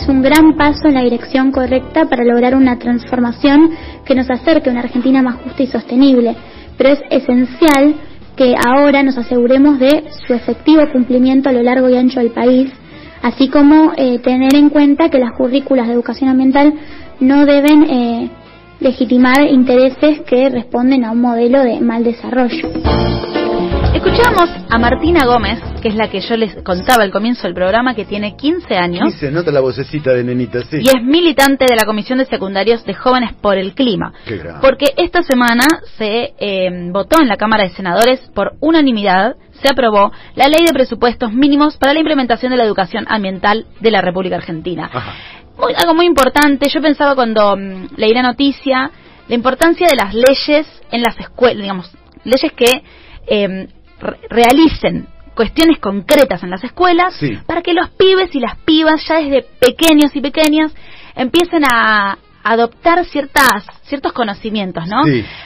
es un gran paso en la dirección correcta para lograr una transformación que nos acerque a una Argentina más justa y sostenible. Pero es esencial que ahora nos aseguremos de su efectivo cumplimiento a lo largo y ancho del país, así como eh, tener en cuenta que las currículas de educación ambiental no deben eh, legitimar intereses que responden a un modelo de mal desarrollo. Escuchamos a Martina Gómez, que es la que yo les contaba al comienzo del programa, que tiene 15 años. se nota la vocecita de nenita, sí. Y es militante de la Comisión de Secundarios de Jóvenes por el Clima. porque esta semana se eh, votó en la Cámara de Senadores por unanimidad, se aprobó la Ley de Presupuestos Mínimos para la Implementación de la Educación Ambiental de la República Argentina. algo muy importante, yo pensaba cuando mm, leí la noticia, la importancia de las leyes en las escuelas, digamos, leyes que eh, realicen cuestiones concretas en las escuelas para que los pibes y las pibas ya desde pequeños y pequeñas empiecen a adoptar ciertas ciertos conocimientos, ¿no?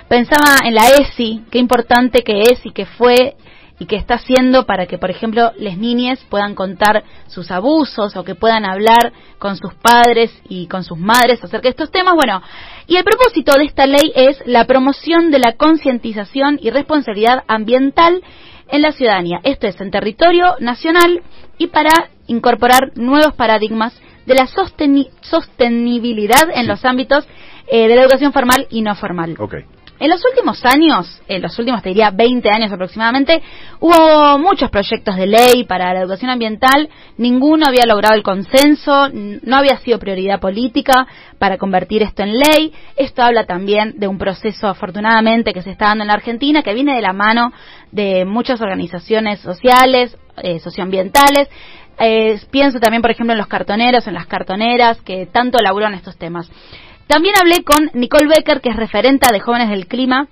Pensaba en la ESI, qué importante que es y que fue y que está haciendo para que, por ejemplo, las niñas puedan contar sus abusos o que puedan hablar con sus padres y con sus madres acerca de estos temas. Bueno, y el propósito de esta ley es la promoción de la concientización y responsabilidad ambiental en la ciudadanía. Esto es en territorio nacional y para incorporar nuevos paradigmas de la sostenibilidad en los ámbitos eh, de la educación formal y no formal. En los últimos años, en los últimos te diría 20 años aproximadamente, hubo muchos proyectos de ley para la educación ambiental, ninguno había logrado el consenso, no había sido prioridad política para convertir esto en ley. Esto habla también de un proceso afortunadamente que se está dando en la Argentina, que viene de la mano de muchas organizaciones sociales, eh, socioambientales. Eh, pienso también, por ejemplo, en los cartoneros, en las cartoneras, que tanto laburan estos temas. También hablé con Nicole Becker, que es referenta de Jóvenes del Clima,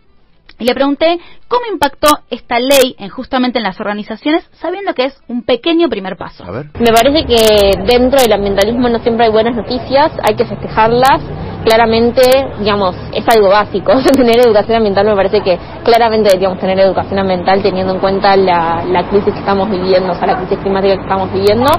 y le pregunté cómo impactó esta ley en justamente en las organizaciones, sabiendo que es un pequeño primer paso. Me parece que dentro del ambientalismo no siempre hay buenas noticias, hay que festejarlas claramente, digamos, es algo básico. tener educación ambiental me parece que claramente deberíamos tener educación ambiental teniendo en cuenta la, crisis que estamos viviendo, o sea, la crisis climática que estamos viviendo.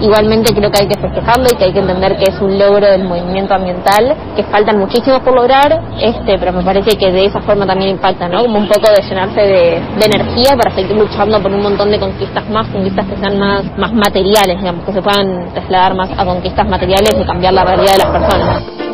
Igualmente creo que hay que festejarlo y que hay que entender que es un logro del movimiento ambiental, que faltan muchísimos por lograr, este, pero me parece que de esa forma también impacta, ¿no? Como un poco de llenarse de, energía para seguir luchando por un montón de conquistas más, conquistas que sean más, más materiales, digamos, que se puedan trasladar más a conquistas materiales y cambiar la realidad de las personas.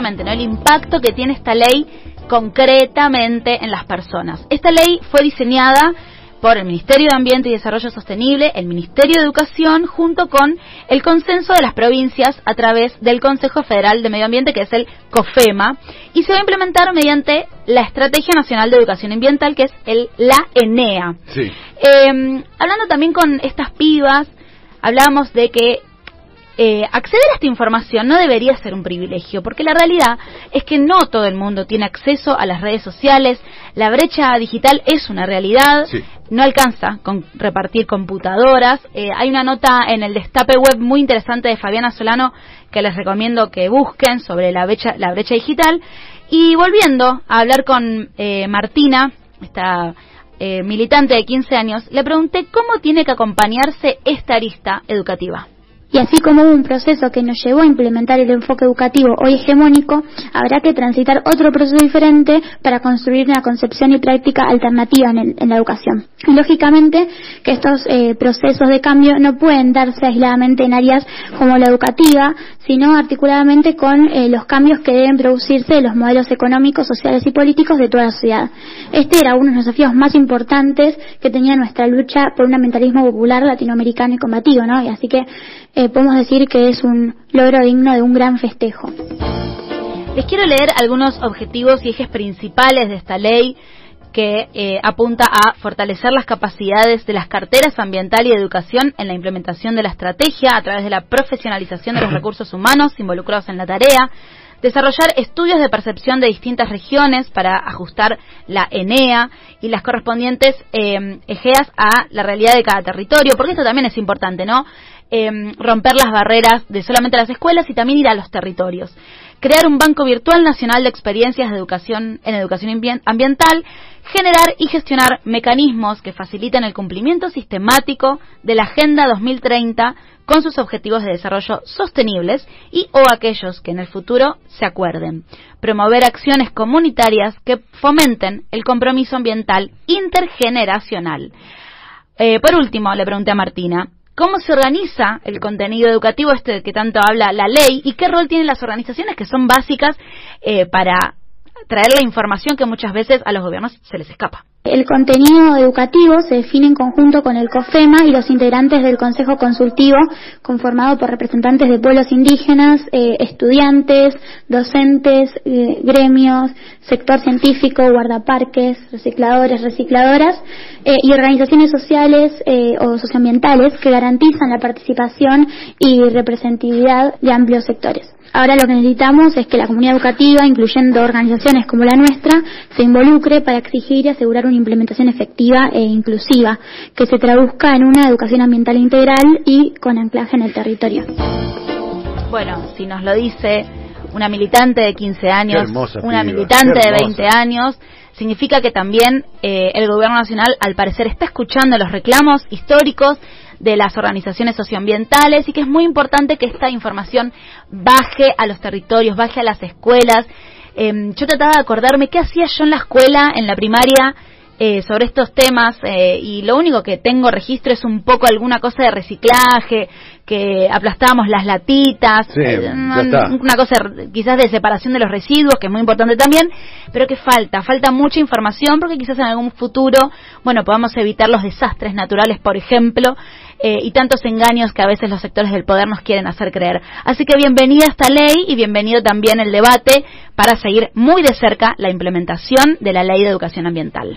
¿No? El impacto que tiene esta ley concretamente en las personas. Esta ley fue diseñada por el Ministerio de Ambiente y Desarrollo Sostenible, el Ministerio de Educación, junto con el consenso de las provincias a través del Consejo Federal de Medio Ambiente, que es el COFEMA, y se va a implementar mediante la Estrategia Nacional de Educación Ambiental, que es el, la ENEA. Em, hablando también con estas pibas, hablábamos de que eh, acceder a esta información no debería ser un privilegio, porque la realidad es que no todo el mundo tiene acceso a las redes sociales, la brecha digital es una realidad, no alcanza con repartir computadoras. Eh, hay una nota en el Destape Web muy interesante de Fabiana Solano que les recomiendo que busquen sobre la brecha, la brecha digital. Y volviendo a hablar con eh, Martina, esta militante de 15 años, le pregunté cómo tiene que acompañarse esta arista educativa. Y así como hubo un proceso que nos llevó a implementar el enfoque educativo hoy hegemónico, habrá que transitar otro proceso diferente para construir una concepción y práctica alternativa en, la educación. Y lógicamente que estos eh, procesos de cambio no pueden darse aisladamente en áreas como la educativa, sino articuladamente con eh, los cambios que deben producirse de los modelos económicos, sociales y políticos de toda la sociedad. Este era uno de los desafíos más importantes que tenía nuestra lucha por un ambientalismo popular latinoamericano y combativo, ¿no? Y así que eh, podemos decir que es un logro digno de un gran festejo. Les quiero leer algunos objetivos y ejes principales de esta ley que eh, apunta a fortalecer las capacidades de las carteras ambiental y educación en la implementación de la estrategia a través de la profesionalización de los recursos humanos involucrados en la tarea, desarrollar estudios de percepción de distintas regiones para ajustar la ENEA y las correspondientes eh, ejeas a la realidad de cada territorio, porque esto también es importante, ¿no? Em, romper las barreras de solamente las escuelas y también ir a los territorios. crear un banco virtual nacional de experiencias de educación en educación ambiental, generar y gestionar mecanismos que faciliten el cumplimiento sistemático de la Agenda 2030 con sus objetivos de desarrollo sostenibles y o aquellos que en el futuro se acuerden. Promover acciones comunitarias que fomenten el compromiso ambiental intergeneracional. Eh, por último, le pregunté a Martina, cómo se organiza el contenido educativo este que tanto habla la ley y qué rol tienen las organizaciones que son básicas eh, para traer la información que muchas veces a los gobiernos se les escapa. El contenido educativo se define en conjunto con el COFEMA y los integrantes del Consejo Consultivo, conformado por representantes de pueblos indígenas, eh, estudiantes, docentes, eh, gremios, sector científico, guardaparques, recicladores, recicladoras eh, y organizaciones sociales o socioambientales que garantizan la participación y representatividad de amplios sectores. Ahora lo que necesitamos es que la comunidad educativa, incluyendo organizaciones como la nuestra, se involucre para exigir y asegurar una implementación efectiva e inclusiva, que se traduzca en una educación ambiental integral y con anclaje en el territorio. Bueno, si nos lo dice una militante de 15 años, una militante de 20 años, significa que también eh, el gobierno nacional al parecer está escuchando los reclamos históricos de las organizaciones socioambientales y que es muy importante que esta información baje a los territorios, baje a las escuelas. Em, yo trataba de acordarme qué hacía yo en la escuela, en la primaria, eh, sobre estos temas eh, y lo único que tengo registro es un poco alguna cosa de reciclaje, que aplastábamos las latitas, eh, una cosa quizás de separación de los residuos, que es muy importante también, pero que falta, falta mucha información porque quizás en algún futuro, bueno, podamos evitar los desastres naturales, por ejemplo, eh, y tantos engaños que a veces los sectores del poder nos quieren hacer creer. Así que bienvenida esta ley y bienvenido también el debate para seguir muy de cerca la implementación de la ley de educación ambiental.